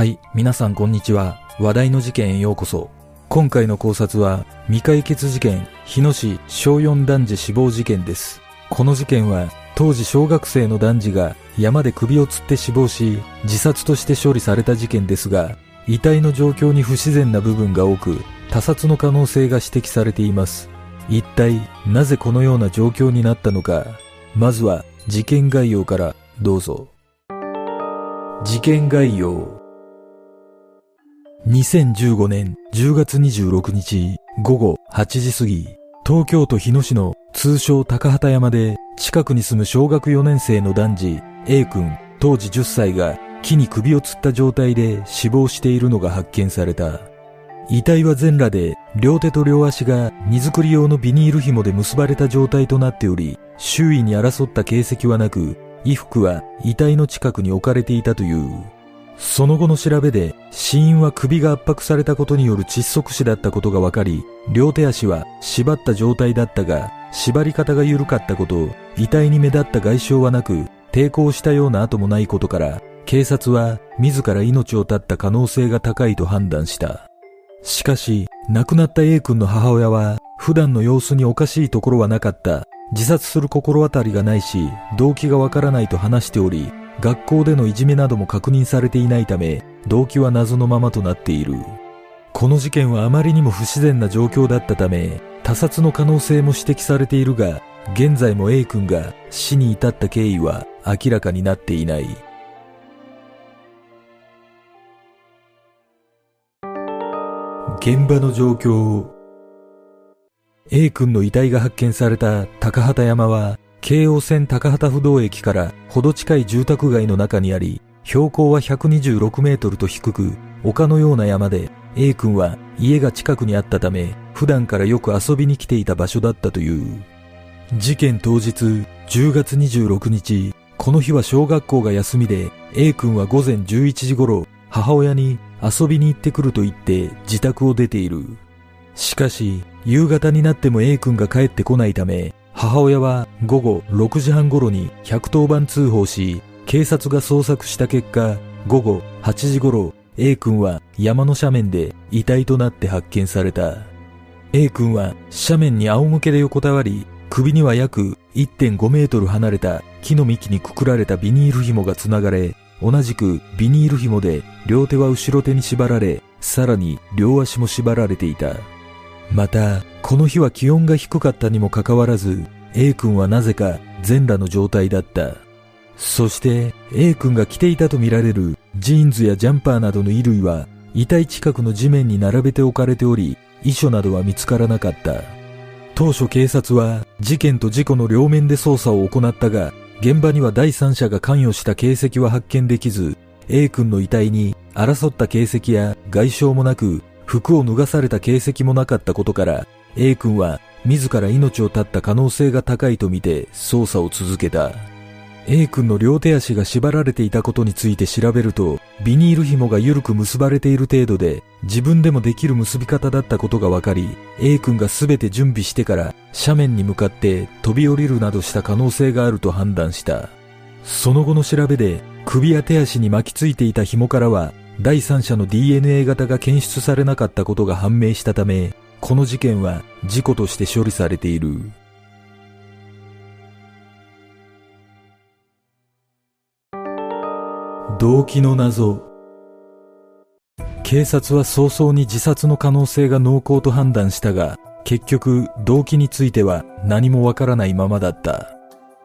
はい、皆さんこんにちは。話題の事件へようこそ。今回の考察は、未解決事件、日野市小4男児死亡事件です。この事件は、当時小学生の男児が山で首を吊って死亡し、自殺として処理された事件ですが、遺体の状況に不自然な部分が多く、他殺の可能性が指摘されています。一体、なぜこのような状況になったのか。まずは、事件概要からどうぞ。事件概要。2015年10月26日午後8時過ぎ、東京都日野市の通称高畑山で近くに住む小学4年生の男児 A 君当時10歳が木に首を吊った状態で死亡しているのが発見された。遺体は全裸で両手と両足が荷造り用のビニール紐で結ばれた状態となっており、周囲に争った形跡はなく、衣服は遺体の近くに置かれていたという。その後の調べで死因は首が圧迫されたことによる窒息死だったことが分かり、両手足は縛った状態だったが、縛り方が緩かったこと、遺体に目立った外傷はなく、抵抗したような跡もないことから、警察は自ら命を絶った可能性が高いと判断した。しかし、亡くなった A 君の母親は、普段の様子におかしいところはなかった。自殺する心当たりがないし、動機がわからないと話しており、学校でのいじめなども確認されていないため、動機は謎のままとなっている。この事件はあまりにも不自然な状況だったため、他殺の可能性も指摘されているが、現在も A 君が死に至った経緯は明らかになっていない。現場の状況 A 君の遺体が発見された高畑山は京王線高畑不動駅からほど近い住宅街の中にあり標高は126メートルと低く丘のような山で A 君は家が近くにあったため普段からよく遊びに来ていた場所だったという事件当日10月26日この日は小学校が休みで A 君は午前11時頃母親に遊びに行ってくると言って自宅を出ている。しかし、夕方になっても A 君が帰ってこないため、母親は午後6時半頃に110番通報し、警察が捜索した結果、午後8時頃、A 君は山の斜面で遺体となって発見された。A 君は斜面に仰向けで横たわり、首には約1.5メートル離れた木の幹にくくられたビニール紐がつながれ、同じくビニール紐で両手は後ろ手に縛られ、さらに両足も縛られていた。また、この日は気温が低かったにもかかわらず、A 君はなぜか全裸の状態だった。そして A 君が着ていたとみられるジーンズやジャンパーなどの衣類は遺体近くの地面に並べて置かれており、遺書などは見つからなかった。当初警察は事件と事故の両面で捜査を行ったが、現場には第三者が関与した形跡は発見できず、A 君の遺体に争った形跡や外傷もなく、服を脱がされた形跡もなかったことから、A 君は自ら命を絶った可能性が高いとみて捜査を続けた。A 君の両手足が縛られていたことについて調べると、ビニール紐が緩く結ばれている程度で、自分でもできる結び方だったことが分かり、A 君が全て準備してから斜面に向かって飛び降りるなどした可能性があると判断した。その後の調べで、首や手足に巻きついていた紐からは、第三者の DNA 型が検出されなかったことが判明したため、この事件は事故として処理されている。動機の謎警察は早々に自殺の可能性が濃厚と判断したが、結局動機については何もわからないままだった。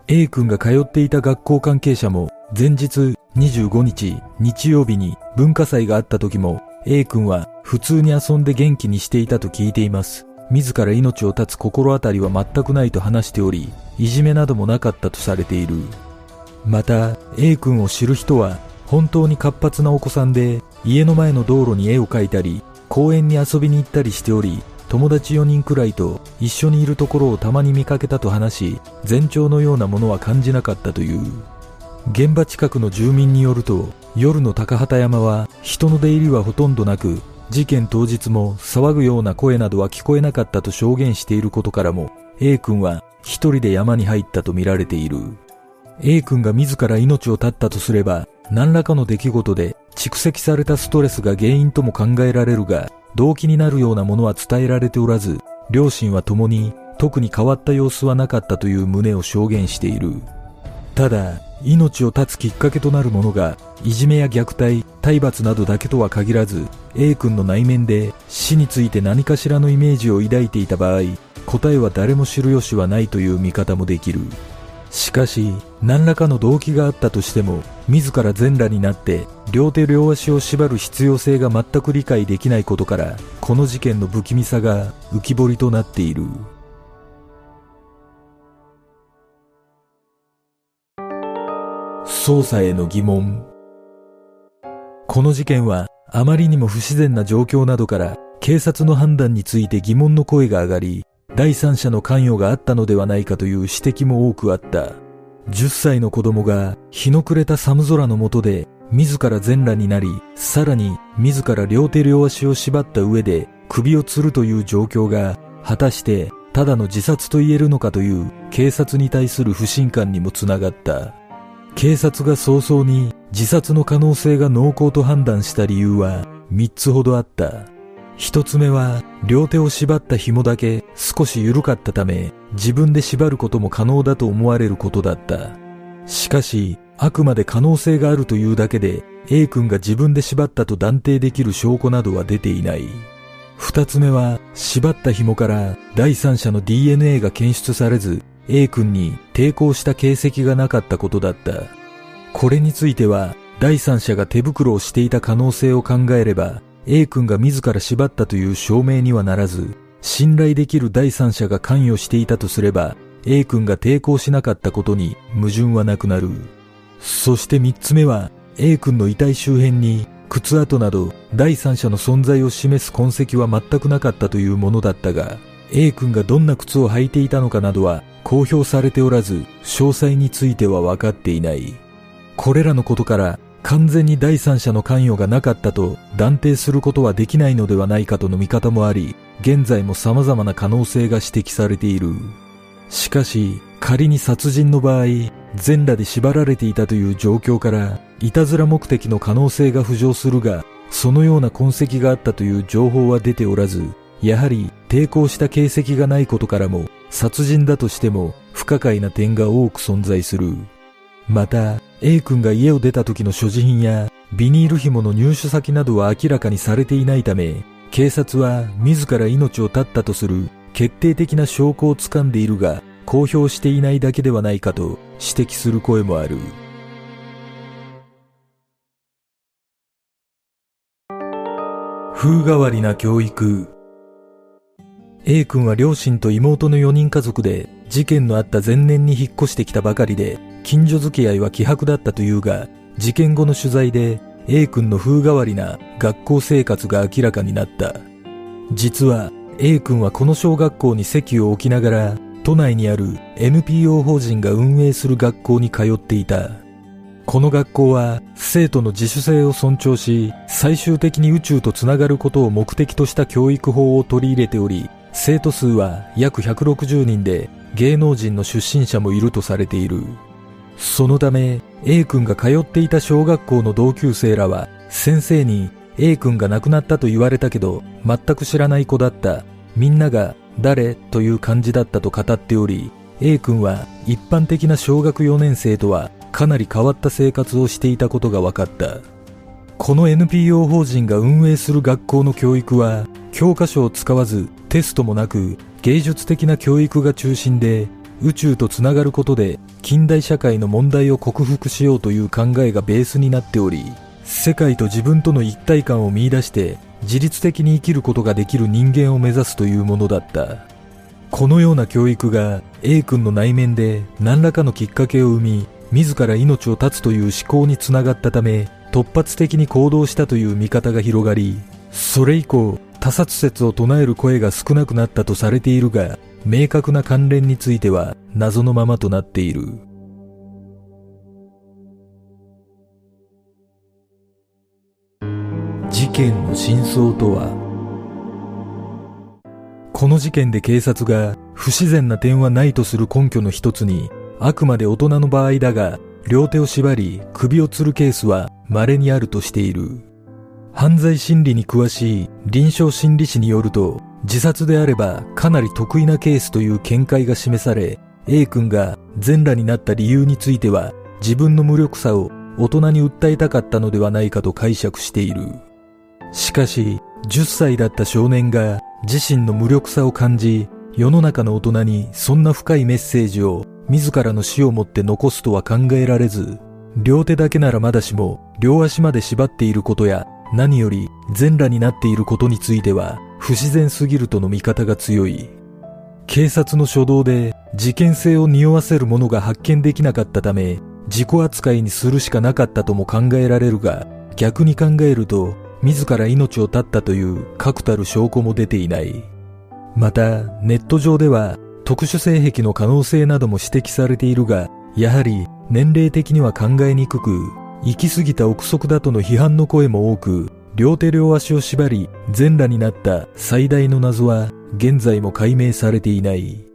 A 君が通っていた学校関係者も前日25日日曜日に文化祭があった時も A 君は普通に遊んで元気にしていたと聞いています。自ら命を絶つ心当たりは全くないと話しており、いじめなどもなかったとされている。また A 君を知る人は本当に活発なお子さんで家の前の道路に絵を描いたり公園に遊びに行ったりしており友達4人くらいと一緒にいるところをたまに見かけたと話し前兆のようなものは感じなかったという現場近くの住民によると夜の高畑山は人の出入りはほとんどなく事件当日も騒ぐような声などは聞こえなかったと証言していることからも A 君は一人で山に入ったとみられている A 君が自ら命を絶ったとすれば何らかの出来事で蓄積されたストレスが原因とも考えられるが、動機になるようなものは伝えられておらず、両親は共に特に変わった様子はなかったという旨を証言している。ただ、命を絶つきっかけとなるものが、いじめや虐待、体罰などだけとは限らず、A 君の内面で死について何かしらのイメージを抱いていた場合、答えは誰も知る由はないという見方もできる。しかし、何らかの動機があったとしても、自ら全裸になって両手両足を縛る必要性が全く理解できないことから、この事件の不気味さが浮き彫りとなっている。捜査への疑問。この事件はあまりにも不自然な状況などから警察の判断について疑問の声が上がり、第三者の関与があったのではないかという指摘も多くあった。10歳の子供が日の暮れた寒空の下で自ら全裸になり、さらに自ら両手両足を縛った上で首を吊るという状況が果たしてただの自殺と言えるのかという警察に対する不信感にもつながった。警察が早々に自殺の可能性が濃厚と判断した理由は3つほどあった。一つ目は、両手を縛った紐だけ少し緩かったため、自分で縛ることも可能だと思われることだった。しかし、あくまで可能性があるというだけで、A 君が自分で縛ったと断定できる証拠などは出ていない。二つ目は、縛った紐から第三者の DNA が検出されず、A 君に抵抗した形跡がなかったことだった。これについては、第三者が手袋をしていた可能性を考えれば、A 君が自ら縛ったという証明にはならず、信頼できる第三者が関与していたとすれば、A 君が抵抗しなかったことに矛盾はなくなる。そして三つ目は、A 君の遺体周辺に靴跡など第三者の存在を示す痕跡は全くなかったというものだったが、A 君がどんな靴を履いていたのかなどは公表されておらず、詳細については分かっていない。これらのことから完全に第三者の関与がなかったと断定することはできないのではないかとの見方もあり、現在も様々な可能性が指摘されている。しかし、仮に殺人の場合、全裸で縛られていたという状況から、いたずら目的の可能性が浮上するが、そのような痕跡があったという情報は出ておらず、やはり抵抗した形跡がないことからも、殺人だとしても不可解な点が多く存在する。また、A 君が家を出た時の所持品やビニール紐の入手先などは明らかにされていないため、警察は自ら命を絶ったとする決定的な証拠をつかんでいるが、公表していないだけではないかと指摘する声もある。風変わりな教育 A 君は両親と妹の4人家族で事件のあった前年に引っ越してきたばかりで近所付き合いは希薄だったというが、事件後の取材で A 君の風変わりな学校生活が明らかになった。実は A 君はこの小学校に席を置きながら都内にある NPO 法人が運営する学校に通っていた。この学校は生徒の自主性を尊重し、最終的に宇宙とつながることを目的とした教育法を取り入れており、生徒数は約160人で芸能人の出身者もいるとされている。そのため A 君が通っていた小学校の同級生らは先生に A 君が亡くなったと言われたけど全く知らない子だった。みんなが誰？という感じだったと語っており A 君は一般的な小学4年生とはかなり変わった生活をしていたことが分かった。この NPO 法人が運営する学校の教育は教科書を使わずテストもなく芸術的な教育が中心で宇宙とつながることで近代社会の問題を克服しようという考えがベースになっており世界と自分との一体感を見出して自律的に生きることができる人間を目指すというものだった。このような教育が A 君の内面で何らかのきっかけを生み自ら命を絶つという思考につながったため突発的に行動したという見方が広がりそれ以降他殺説を唱える声が少なくなったとされているが明確な関連については謎のままとなっている。事件の真相とは？この事件で警察が不自然な点はないとする根拠の一つにあくまで大人の場合だが両手を縛り首を吊るケースは稀にあるとしている。犯罪心理に詳しい臨床心理士によると、自殺であればかなり得意なケースという見解が示され、A 君が全裸になった理由については、自分の無力さを大人に訴えたかったのではないかと解釈している。しかし、10歳だった少年が自身の無力さを感じ、世の中の大人にそんな深いメッセージを自らの死をもって残すとは考えられず、両手だけならまだしも両足まで縛っていることや何より全裸になっていることについては不自然すぎるとの見方が強い。警察の初動で事件性を匂わせるものが発見できなかったため、自己扱いにするしかなかったとも考えられるが、逆に考えると、自ら命を絶ったという確たる証拠も出ていない。また、ネット上では特殊性癖の可能性なども指摘されているが、やはり年齢的には考えにくく、行き過ぎた憶測だとの批判の声も多く、両手両足を縛り全裸になった最大の謎は現在も解明されていない。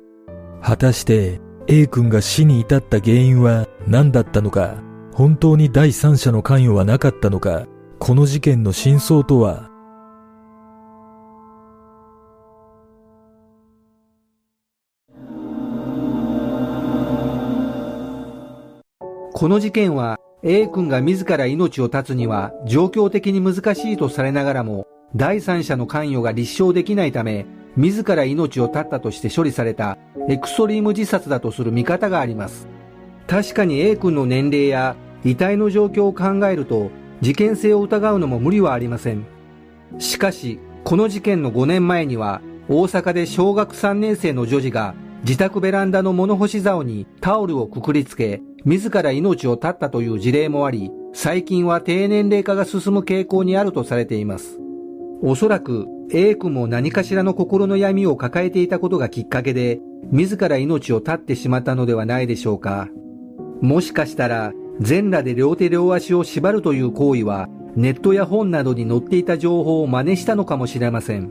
果たして A 君が死に至った原因は何だったのか、本当に第三者の関与はなかったのか、この事件の真相とは？この事件は A 君が自ら命を絶つには状況的に難しいとされながらも、第三者の関与が立証できないため、自ら命を絶ったとして処理されたエクストリーム自殺だとする見方があります。確かに A 君の年齢や遺体の状況を考えると、事件性を疑うのも無理はありません。しかし、この事件の5年前には、大阪で小学3年生の女児が自宅ベランダの物干し竿にタオルをくくりつけ、自ら命を絶ったという事例もあり、最近は低年齢化が進む傾向にあるとされています。おそらく A 君も何かしらの心の闇を抱えていたことがきっかけで、自ら命を絶ってしまったのではないでしょうか。もしかしたら、全裸で両手両足を縛るという行為は、ネットや本などに載っていた情報を真似したのかもしれません。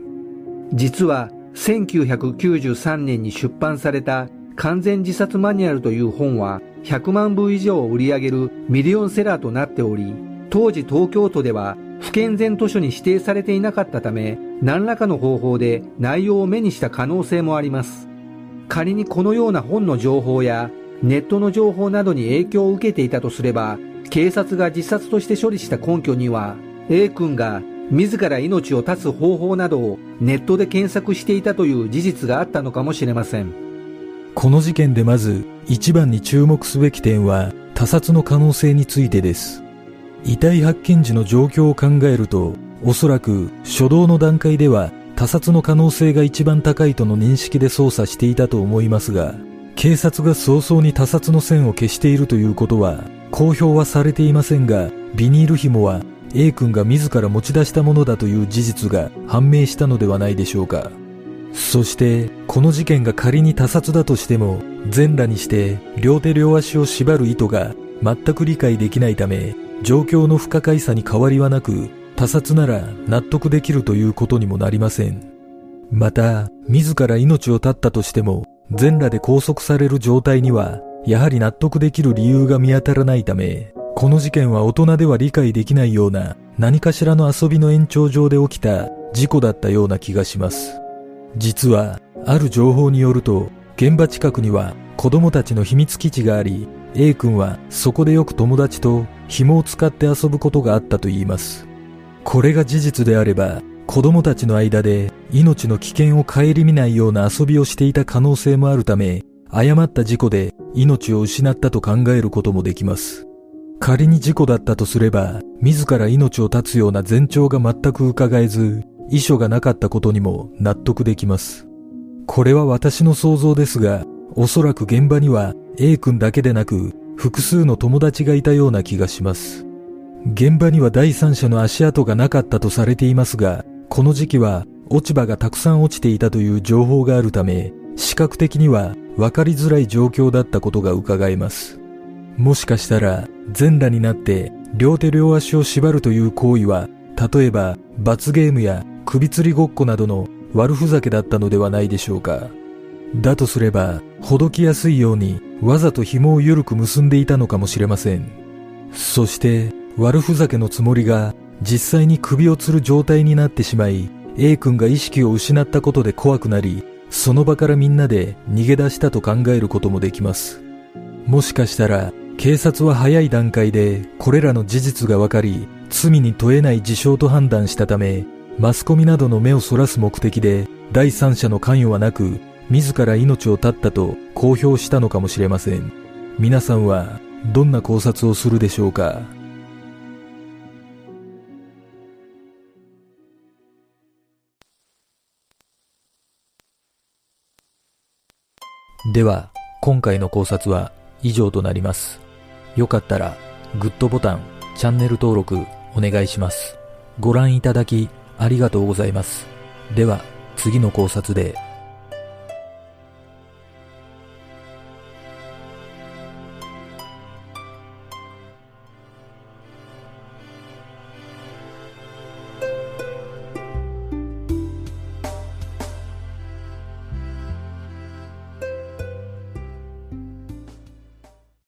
実は、1993年に出版された完全自殺マニュアルという本は100万部以上を売り上げるミリオンセラーとなっており、当時東京都では不健全図書に指定されていなかったため、何らかの方法で内容を目にした可能性もあります。仮にこのような本の情報やネットの情報などに影響を受けていたとすれば、警察が自殺として処理した根拠には、A 君が自ら命を絶つ方法などをネットで検索していたという事実があったのかもしれません。この事件でまず一番に注目すべき点は他殺の可能性についてです。遺体発見時の状況を考えると、おそらく初動の段階では他殺の可能性が一番高いとの認識で捜査していたと思いますが、警察が早々に他殺の線を消しているということは公表はされていませんが、ビニール紐は A 君が自ら持ち出したものだという事実が判明したのではないでしょうか。そして、この事件が仮に他殺だとしても、全裸にして両手両足を縛る意図が全く理解できないため、状況の不可解さに変わりはなく、他殺なら納得できるということにもなりません。また、自ら命を絶ったとしても、全裸で拘束される状態には、やはり納得できる理由が見当たらないため、この事件は大人では理解できないような何かしらの遊びの延長上で起きた事故だったような気がします。実は、ある情報によると、現場近くには子供たちの秘密基地があり、A 君はそこでよく友達と紐を使って遊ぶことがあったと言います。これが事実であれば、子供たちの間で命の危険を顧みないような遊びをしていた可能性もあるため、誤った事故で命を失ったと考えることもできます。仮に事故だったとすれば、自ら命を絶つような前兆が全く伺えず、遺書がなかったことにも納得できます。これは私の想像ですが、おそらく現場には A 君だけでなく複数の友達がいたような気がします。現場には第三者の足跡がなかったとされていますが、この時期は落ち葉がたくさん落ちていたという情報があるため、視覚的には分かりづらい状況だったことが伺えます。もしかしたら全裸になって両手両足を縛るという行為は、例えば罰ゲームや首吊りごっこなどの悪ふざけだったのではないでしょうか。だとすれば、ほどきやすいようにわざと紐を緩く結んでいたのかもしれません。そして、悪ふざけのつもりが実際に首を吊る状態になってしまい、A 君が意識を失ったことで怖くなり、その場からみんなで逃げ出したと考えることもできます。もしかしたら、警察は早い段階でこれらの事実が分かり、罪に問えない事象と判断したため、マスコミなどの目をそらす目的で第三者の関与はなく、自ら命を絶ったと公表したのかもしれません。皆さんはどんな考察をするでしょうか？では、今回の考察は以上となります。よかったら、グッドボタン、チャンネル登録お願いします。ご覧いただきありがとうございます。では、次の考察で